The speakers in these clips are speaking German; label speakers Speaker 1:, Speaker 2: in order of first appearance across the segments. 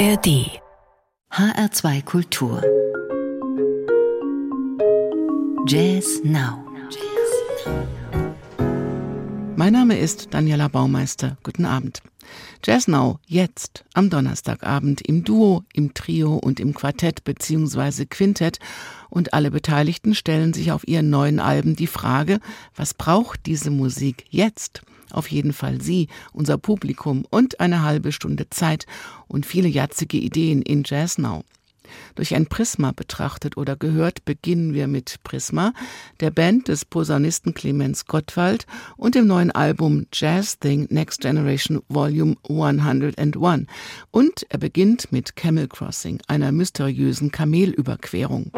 Speaker 1: ARD HR2 Kultur Jazz Now
Speaker 2: Mein Name ist Daniela Baumeister. Guten Abend. Jazz Now jetzt am Donnerstagabend im Duo, im Trio und im Quartett bzw. Quintett und alle Beteiligten stellen sich auf ihren neuen Alben die Frage, was braucht diese Musik jetzt? Auf jeden Fall Sie, unser Publikum und eine halbe Stunde Zeit und viele jatzige Ideen in Jazz Now. Durch ein Prisma betrachtet oder gehört beginnen wir mit Prisma, der Band des Posaunisten Clemens Gottwald und dem neuen Album Jazz Thing Next Generation Volume 101. Und er beginnt mit Camel Crossing, einer mysteriösen Kamelüberquerung.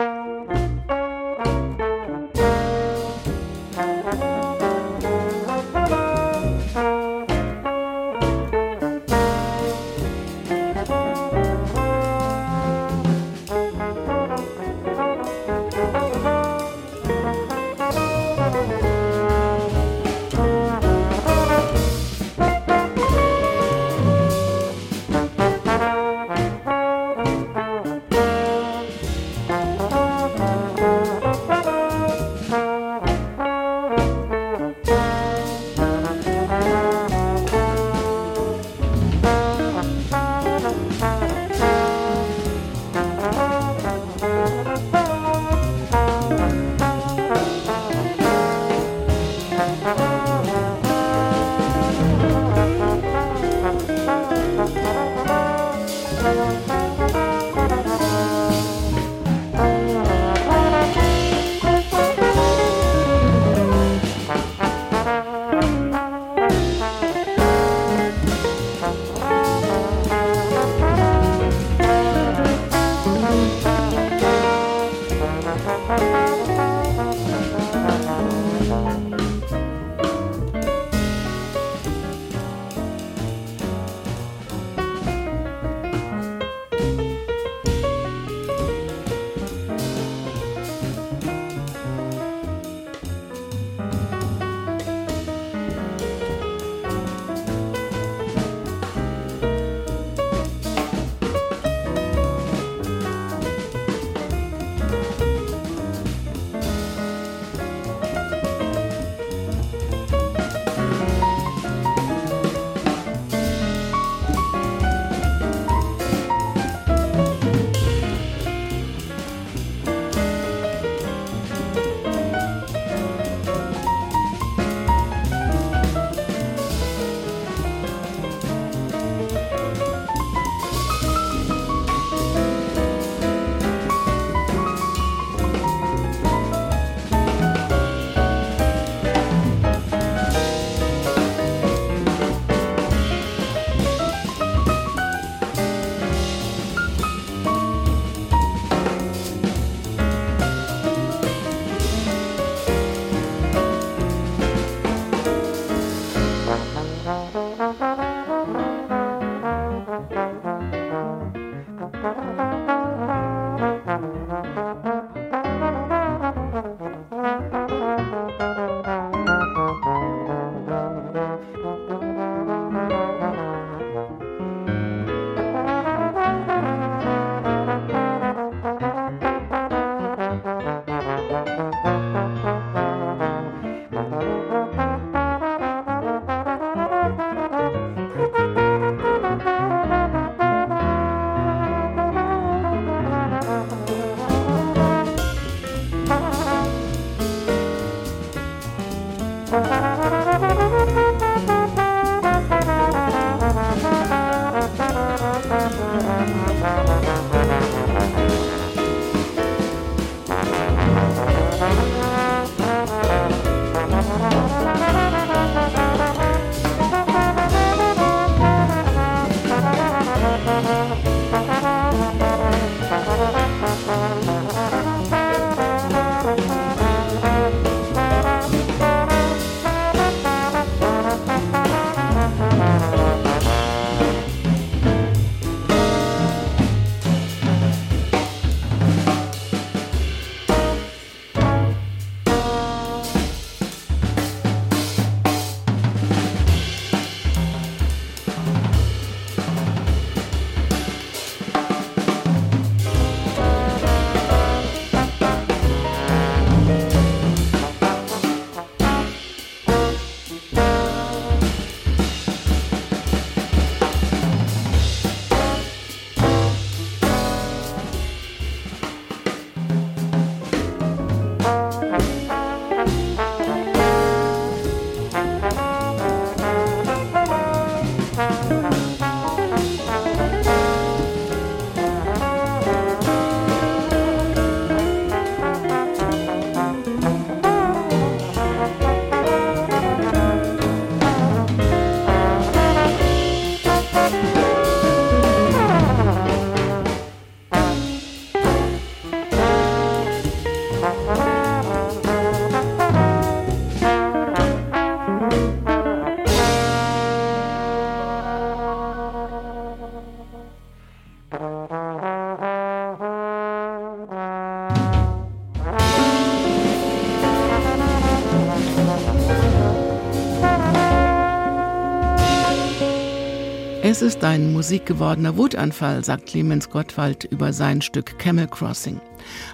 Speaker 2: Es ist ein musikgewordener Wutanfall, sagt Clemens Gottwald über sein Stück Camel Crossing.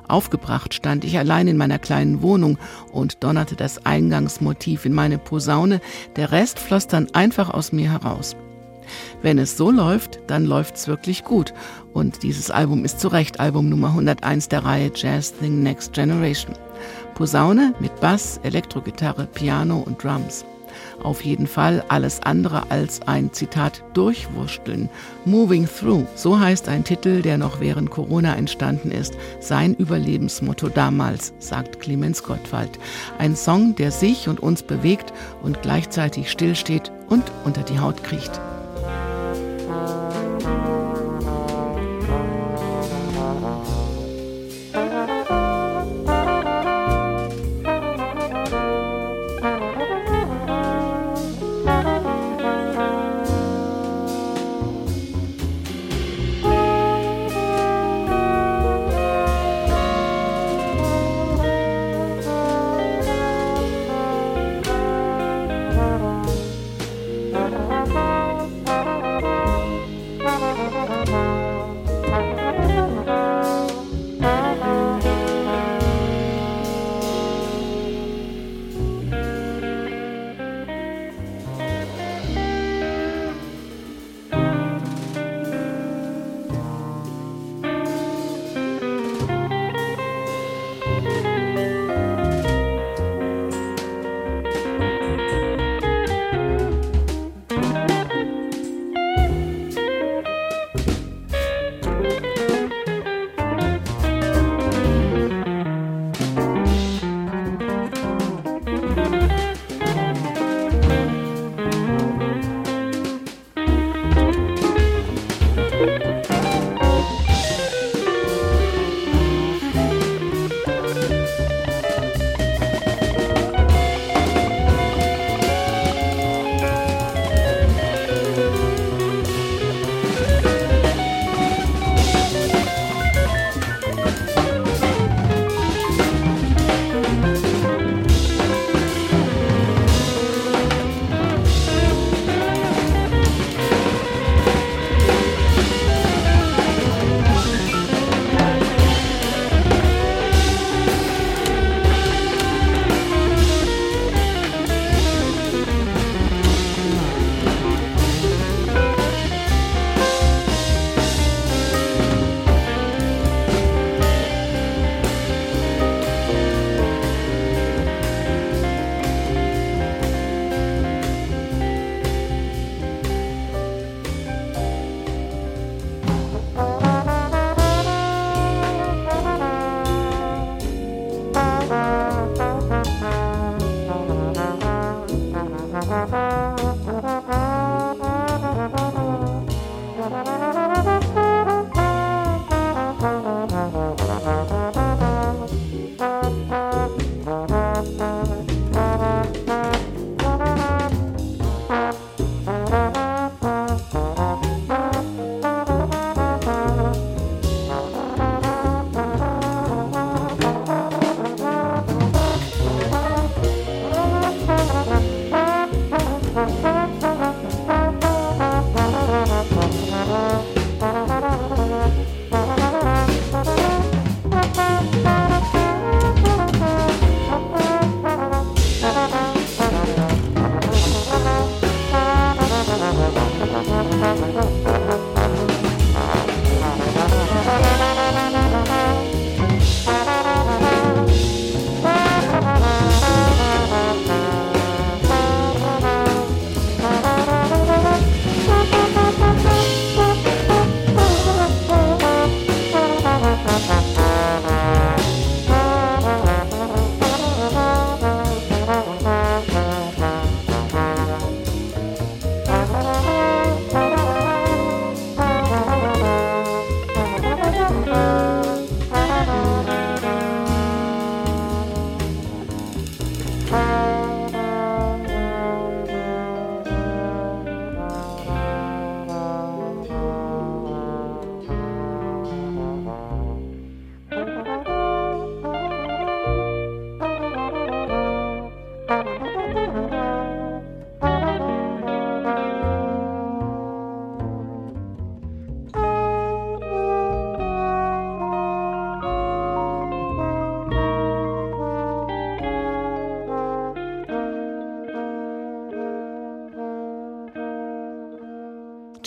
Speaker 2: Aufgebracht stand ich allein in meiner kleinen Wohnung und donnerte das Eingangsmotiv in meine Posaune, der Rest floss dann einfach aus mir heraus. Wenn es so läuft, dann läuft's wirklich gut. Und dieses Album ist zu Recht Album Nummer 101 der Reihe Jazz Thing Next Generation. Posaune mit Bass, Elektrogitarre, Piano und Drums. Auf jeden Fall alles andere als ein Zitat durchwursteln. Moving Through, so heißt ein Titel, der noch während Corona entstanden ist. Sein Überlebensmotto damals, sagt Clemens Gottwald. Ein Song, der sich und uns bewegt und gleichzeitig stillsteht und unter die Haut kriecht.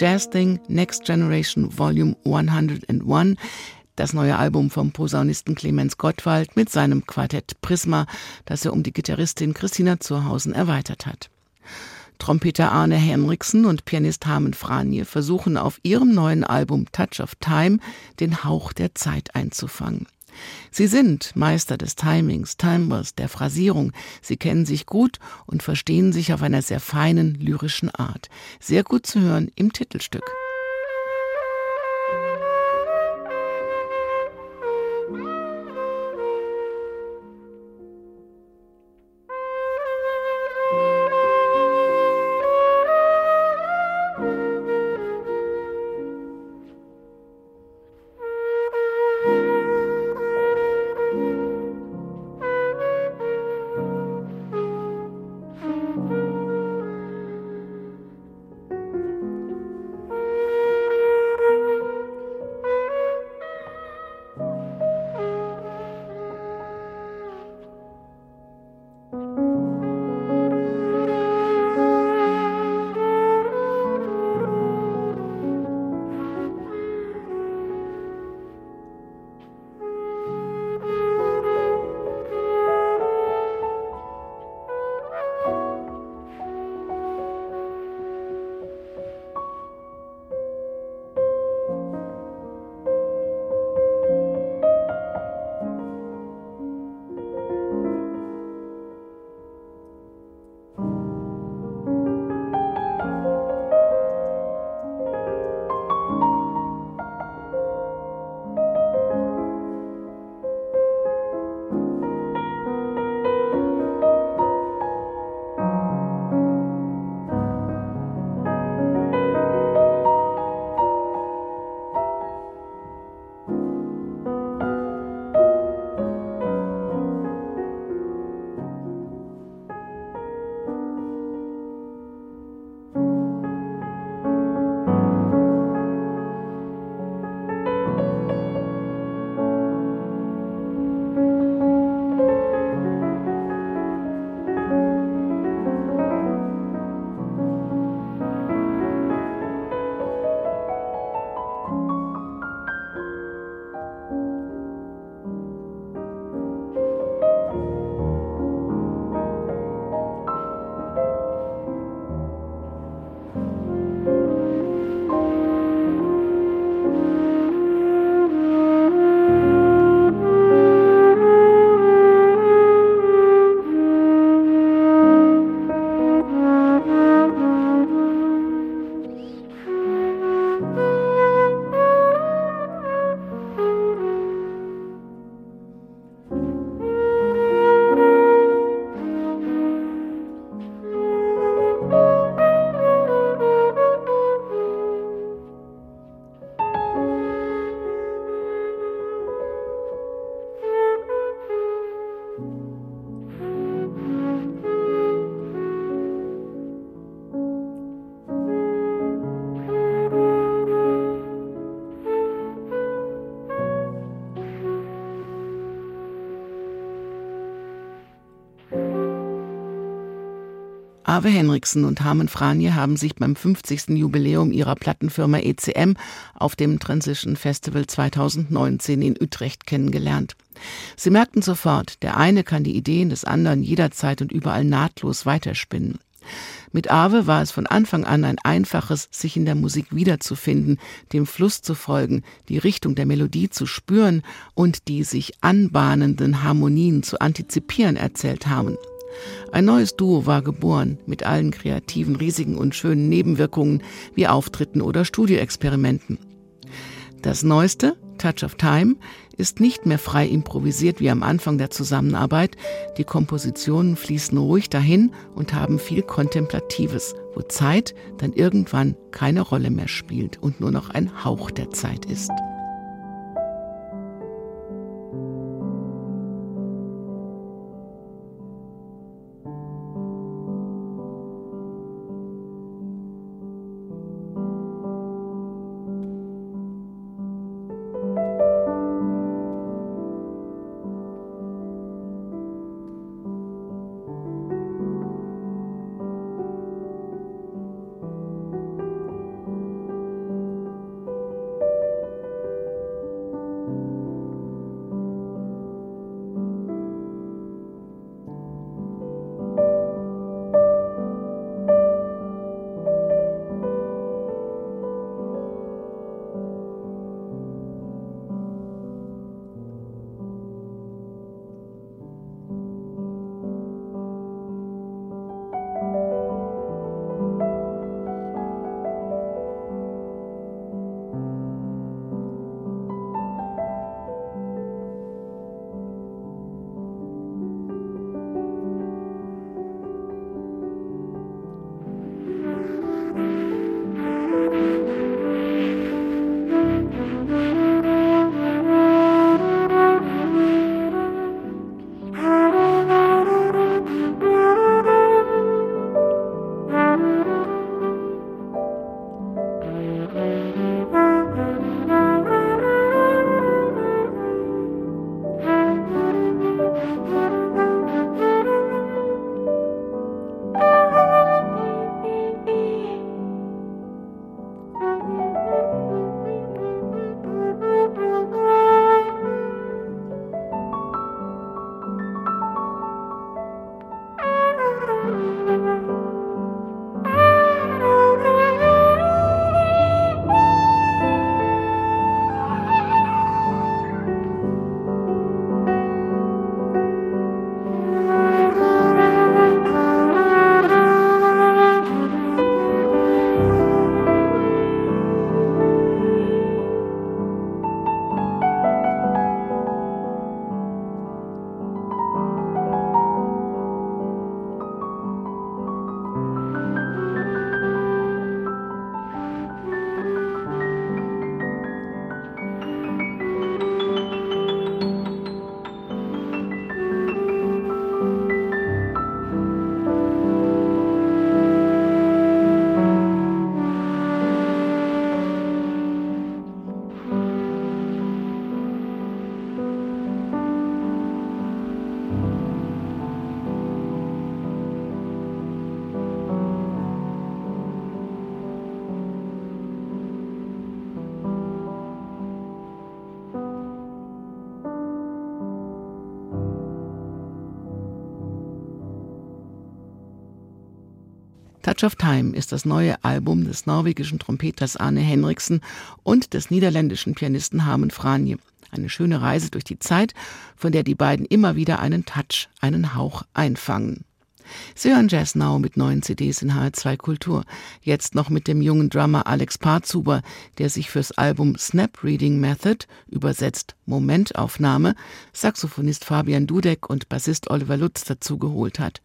Speaker 2: Jazz Thing Next Generation Volume 101, das neue Album vom Posaunisten Clemens Gottwald mit seinem Quartett Prisma, das er um die Gitarristin Christina Zurhausen erweitert hat. Trompeter Arne Henriksen und Pianist Harmen Franje versuchen auf ihrem neuen Album Touch of Time den Hauch der Zeit einzufangen. Sie sind Meister des Timings, Timbres, der Phrasierung. Sie kennen sich gut und verstehen sich auf einer sehr feinen lyrischen Art. Sehr gut zu hören im Titelstück. Ave Henriksen und Harmen Franje haben sich beim 50. Jubiläum ihrer Plattenfirma ECM auf dem Transition Festival 2019 in Utrecht kennengelernt. Sie merkten sofort, der eine kann die Ideen des anderen jederzeit und überall nahtlos weiterspinnen. Mit Ave war es von Anfang an ein einfaches, sich in der Musik wiederzufinden, dem Fluss zu folgen, die Richtung der Melodie zu spüren und die sich anbahnenden Harmonien zu antizipieren, erzählt Harmen. Ein neues Duo war geboren, mit allen kreativen, riesigen und schönen Nebenwirkungen wie Auftritten oder Studioexperimenten. Das neueste, Touch of Time, ist nicht mehr frei improvisiert wie am Anfang der Zusammenarbeit. Die Kompositionen fließen ruhig dahin und haben viel Kontemplatives, wo Zeit dann irgendwann keine Rolle mehr spielt und nur noch ein Hauch der Zeit ist. Touch of Time ist das neue Album des norwegischen Trompeters Arne Henriksen und des niederländischen Pianisten Harmen Franje. Eine schöne Reise durch die Zeit, von der die beiden immer wieder einen Touch, einen Hauch einfangen. Sie hören Jazz Now mit neuen CDs in HR2 Kultur. Jetzt noch mit dem jungen Drummer Alex Parzuber, der sich fürs Album Snap Reading Method, übersetzt Momentaufnahme, Saxophonist Fabian Dudek und Bassist Oliver Lutz dazugeholt hat.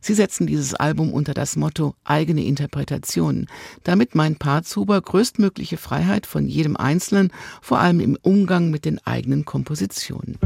Speaker 2: Sie setzen dieses Album unter das Motto eigene Interpretationen. Damit meint Parzuber größtmögliche Freiheit von jedem Einzelnen, vor allem im Umgang mit den eigenen Kompositionen.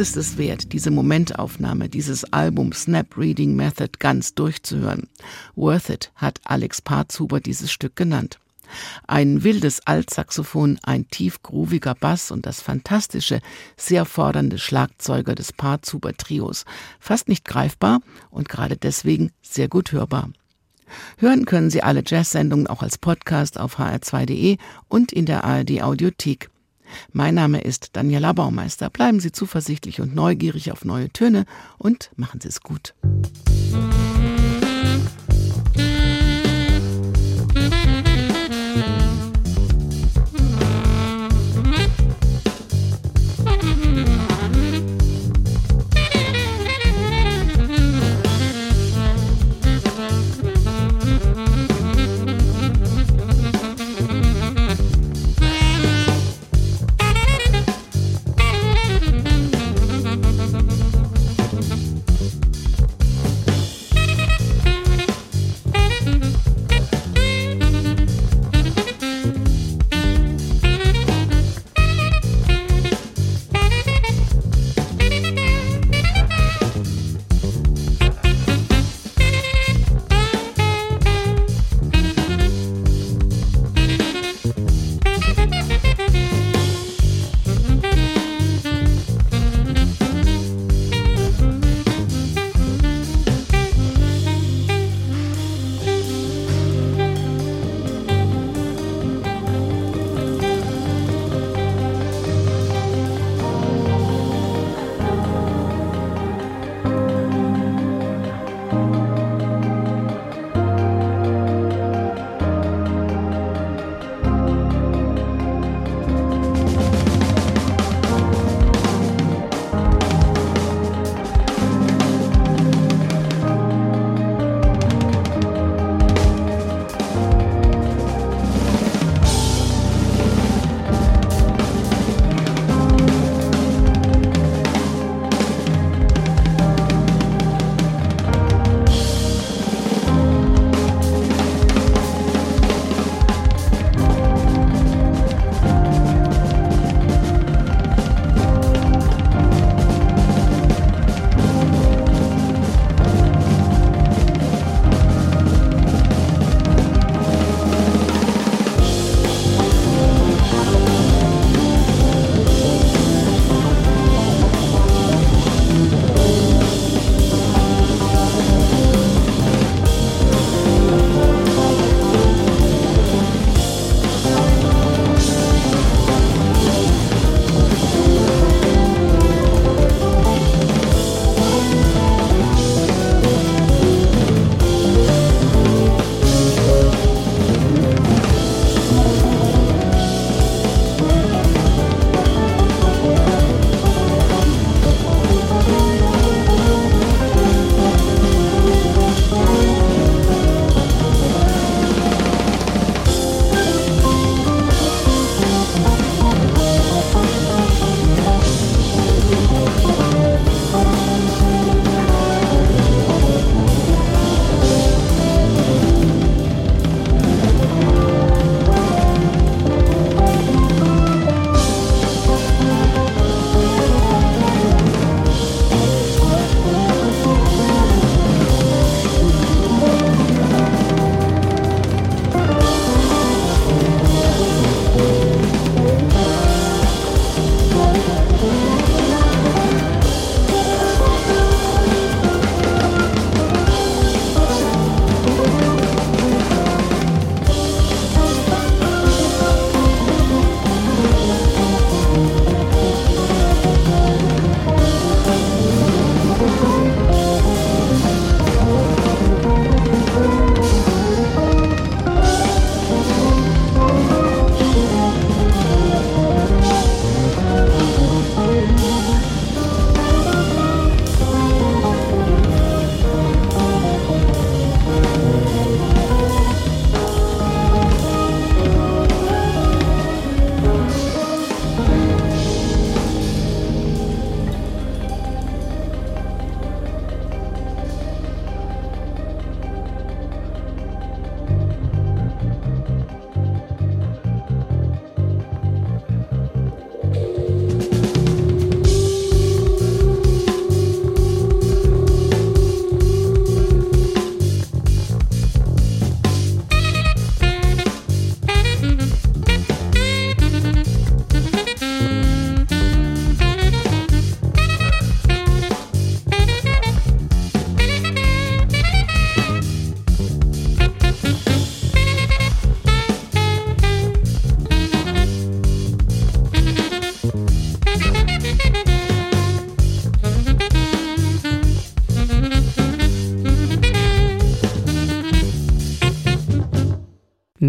Speaker 2: Ist es wert, diese Momentaufnahme dieses Album Snap Reading Method ganz durchzuhören. Worth it hat Alex Parzhuber dieses Stück genannt. Ein wildes Altsaxophon, ein tief grooviger Bass und das fantastische, sehr fordernde Schlagzeuger des Parzhuber Trios. Fast nicht greifbar und gerade deswegen sehr gut hörbar. Hören können Sie alle Jazz-Sendungen auch als Podcast auf hr2.de und in der ARD Audiothek. Mein Name ist Daniela Baumeister. Bleiben Sie zuversichtlich und neugierig auf neue Töne und machen Sie es gut.